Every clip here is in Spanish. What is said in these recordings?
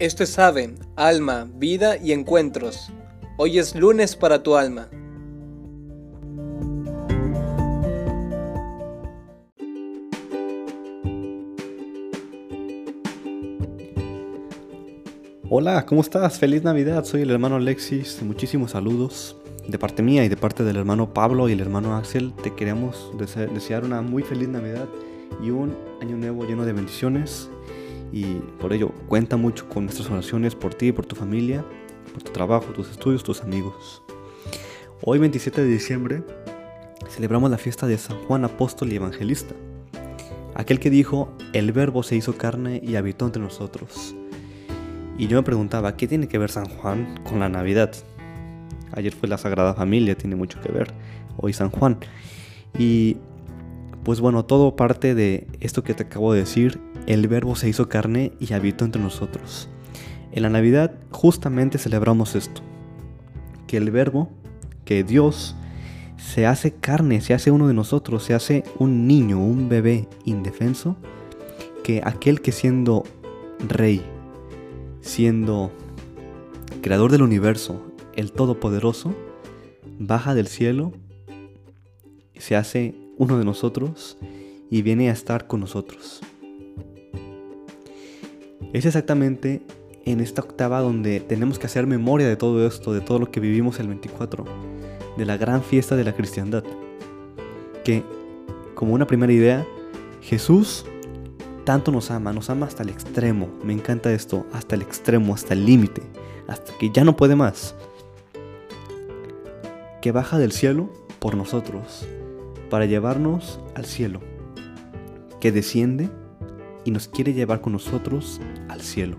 Esto es Ave, Alma, Vida y Encuentros. Hoy es lunes para tu alma. Hola, ¿cómo estás? Feliz Navidad, soy el hermano Alexis, muchísimos saludos. De parte mía y de parte del hermano Pablo y el hermano Axel, te queremos desear una muy feliz Navidad y un año nuevo lleno de bendiciones y por ello cuenta mucho con nuestras oraciones por ti, por tu familia, por tu trabajo, tus estudios, tus amigos. Hoy 27 de diciembre celebramos la fiesta de San Juan Apóstol y Evangelista, aquel que dijo, el verbo se hizo carne y habitó entre nosotros. Y yo me preguntaba, ¿qué tiene que ver San Juan con la Navidad? Ayer fue la Sagrada Familia, tiene mucho que ver, hoy San Juan. Y pues bueno, todo parte de esto que te acabo de decir el verbo se hizo carne y habitó entre nosotros. En la Navidad justamente celebramos esto, que el verbo, que Dios se hace carne, se hace uno de nosotros, se hace un niño, un bebé indefenso, que aquel que siendo rey, siendo creador del universo, el Todopoderoso, baja del cielo, se hace uno de nosotros y viene a estar con nosotros. Es exactamente en esta octava donde tenemos que hacer memoria de todo esto, de todo lo que vivimos el 24, de la gran fiesta de la cristiandad. Que, como una primera idea, Jesús tanto nos ama, nos ama hasta el extremo, me encanta esto, hasta el extremo, hasta el límite, hasta que ya no puede más. Que baja del cielo por nosotros, para llevarnos al cielo. Que desciende y nos quiere llevar con nosotros al cielo.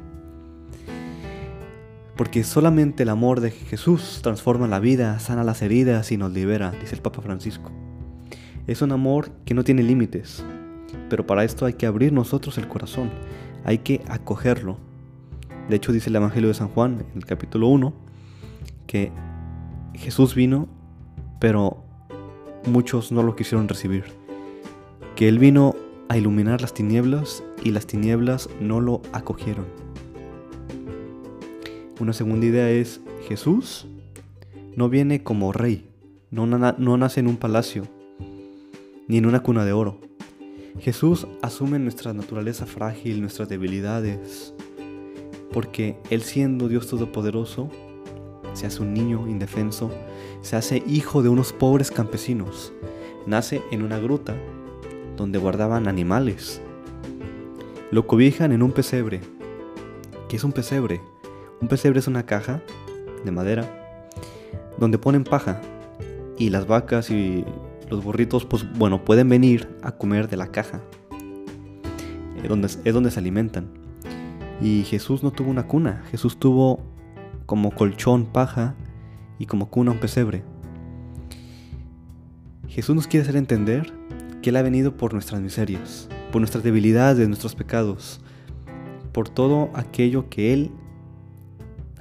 Porque solamente el amor de Jesús transforma la vida, sana las heridas y nos libera, dice el Papa Francisco. Es un amor que no tiene límites, pero para esto hay que abrir nosotros el corazón, hay que acogerlo. De hecho dice el Evangelio de San Juan en el capítulo 1 que Jesús vino, pero muchos no lo quisieron recibir. Que Él vino a iluminar las tinieblas y las tinieblas no lo acogieron. Una segunda idea es, Jesús no viene como rey, no, no nace en un palacio, ni en una cuna de oro. Jesús asume nuestra naturaleza frágil, nuestras debilidades, porque Él siendo Dios Todopoderoso, se hace un niño indefenso, se hace hijo de unos pobres campesinos, nace en una gruta donde guardaban animales. Lo cobijan en un pesebre. ¿Qué es un pesebre? Un pesebre es una caja de madera donde ponen paja y las vacas y los burritos, pues bueno, pueden venir a comer de la caja. Es donde, es donde se alimentan. Y Jesús no tuvo una cuna, Jesús tuvo como colchón paja y como cuna un pesebre. Jesús nos quiere hacer entender que Él ha venido por nuestras miserias, por nuestras debilidades, nuestros pecados, por todo aquello que Él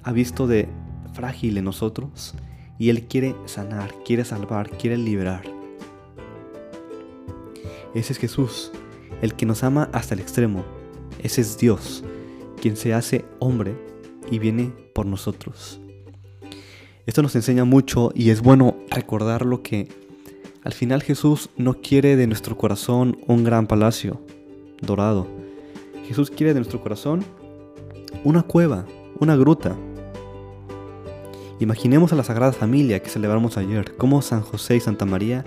ha visto de frágil en nosotros y Él quiere sanar, quiere salvar, quiere liberar. Ese es Jesús, el que nos ama hasta el extremo. Ese es Dios, quien se hace hombre y viene por nosotros. Esto nos enseña mucho y es bueno recordar lo que al final Jesús no quiere de nuestro corazón un gran palacio dorado. Jesús quiere de nuestro corazón una cueva, una gruta. Imaginemos a la Sagrada Familia que celebramos ayer, como San José y Santa María,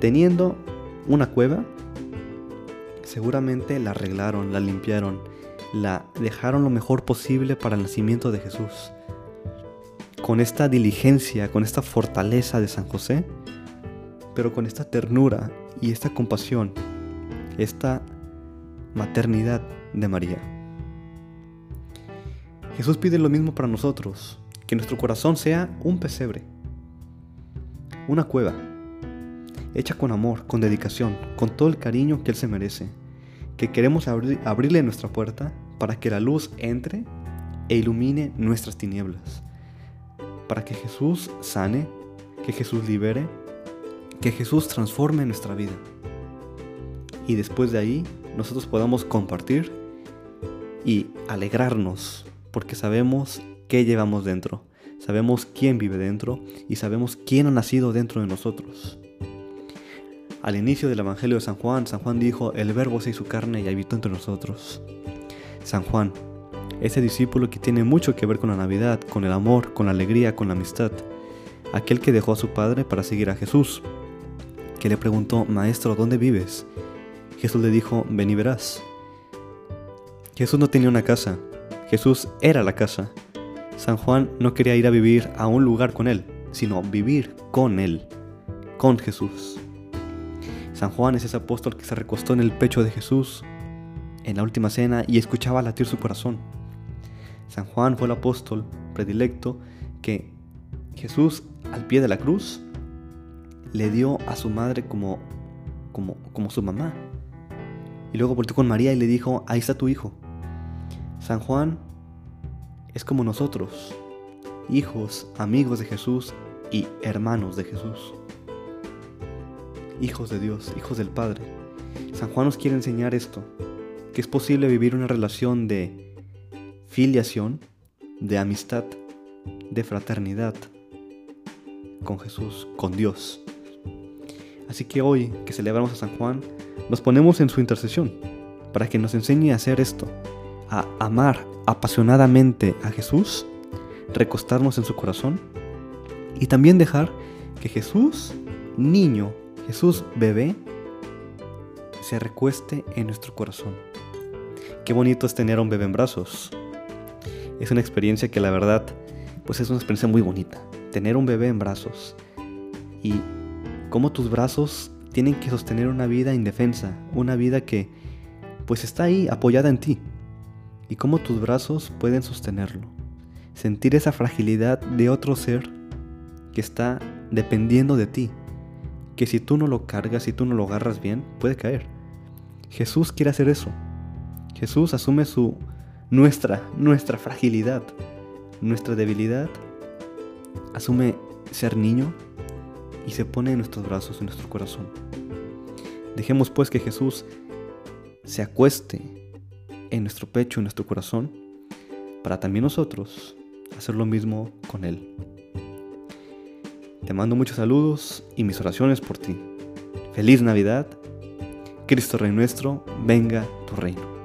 teniendo una cueva, seguramente la arreglaron, la limpiaron, la dejaron lo mejor posible para el nacimiento de Jesús. Con esta diligencia, con esta fortaleza de San José, pero con esta ternura y esta compasión, esta maternidad de María. Jesús pide lo mismo para nosotros, que nuestro corazón sea un pesebre, una cueva, hecha con amor, con dedicación, con todo el cariño que Él se merece, que queremos abrirle nuestra puerta para que la luz entre e ilumine nuestras tinieblas, para que Jesús sane, que Jesús libere que Jesús transforme nuestra vida. Y después de ahí nosotros podamos compartir y alegrarnos porque sabemos qué llevamos dentro, sabemos quién vive dentro y sabemos quién ha nacido dentro de nosotros. Al inicio del Evangelio de San Juan, San Juan dijo, el verbo se hizo carne y habitó entre nosotros. San Juan, ese discípulo que tiene mucho que ver con la Navidad, con el amor, con la alegría, con la amistad, aquel que dejó a su padre para seguir a Jesús, que le preguntó, Maestro, ¿dónde vives? Jesús le dijo, ven y verás. Jesús no tenía una casa, Jesús era la casa. San Juan no quería ir a vivir a un lugar con él, sino vivir con él, con Jesús. San Juan es ese apóstol que se recostó en el pecho de Jesús en la última cena y escuchaba latir su corazón. San Juan fue el apóstol predilecto que Jesús al pie de la cruz le dio a su madre como, como, como su mamá. Y luego volvió con María y le dijo, ahí está tu hijo. San Juan es como nosotros, hijos, amigos de Jesús y hermanos de Jesús hijos de Dios, hijos del Padre. San Juan nos quiere enseñar esto, que es posible vivir una relación de filiación, de amistad, de fraternidad con Jesús, con Dios. Así que hoy que celebramos a San Juan, nos ponemos en su intercesión para que nos enseñe a hacer esto, a amar apasionadamente a Jesús, recostarnos en su corazón y también dejar que Jesús, niño, Jesús bebé se recueste en nuestro corazón. Qué bonito es tener un bebé en brazos. Es una experiencia que la verdad, pues es una experiencia muy bonita. Tener un bebé en brazos y cómo tus brazos tienen que sostener una vida indefensa, una vida que pues está ahí apoyada en ti. Y cómo tus brazos pueden sostenerlo. Sentir esa fragilidad de otro ser que está dependiendo de ti, que si tú no lo cargas, si tú no lo agarras bien, puede caer. Jesús quiere hacer eso. Jesús asume su nuestra nuestra fragilidad, nuestra debilidad. Asume ser niño y se pone en nuestros brazos, en nuestro corazón. Dejemos pues que Jesús se acueste en nuestro pecho, en nuestro corazón, para también nosotros hacer lo mismo con Él. Te mando muchos saludos y mis oraciones por ti. Feliz Navidad. Cristo Rey nuestro, venga tu reino.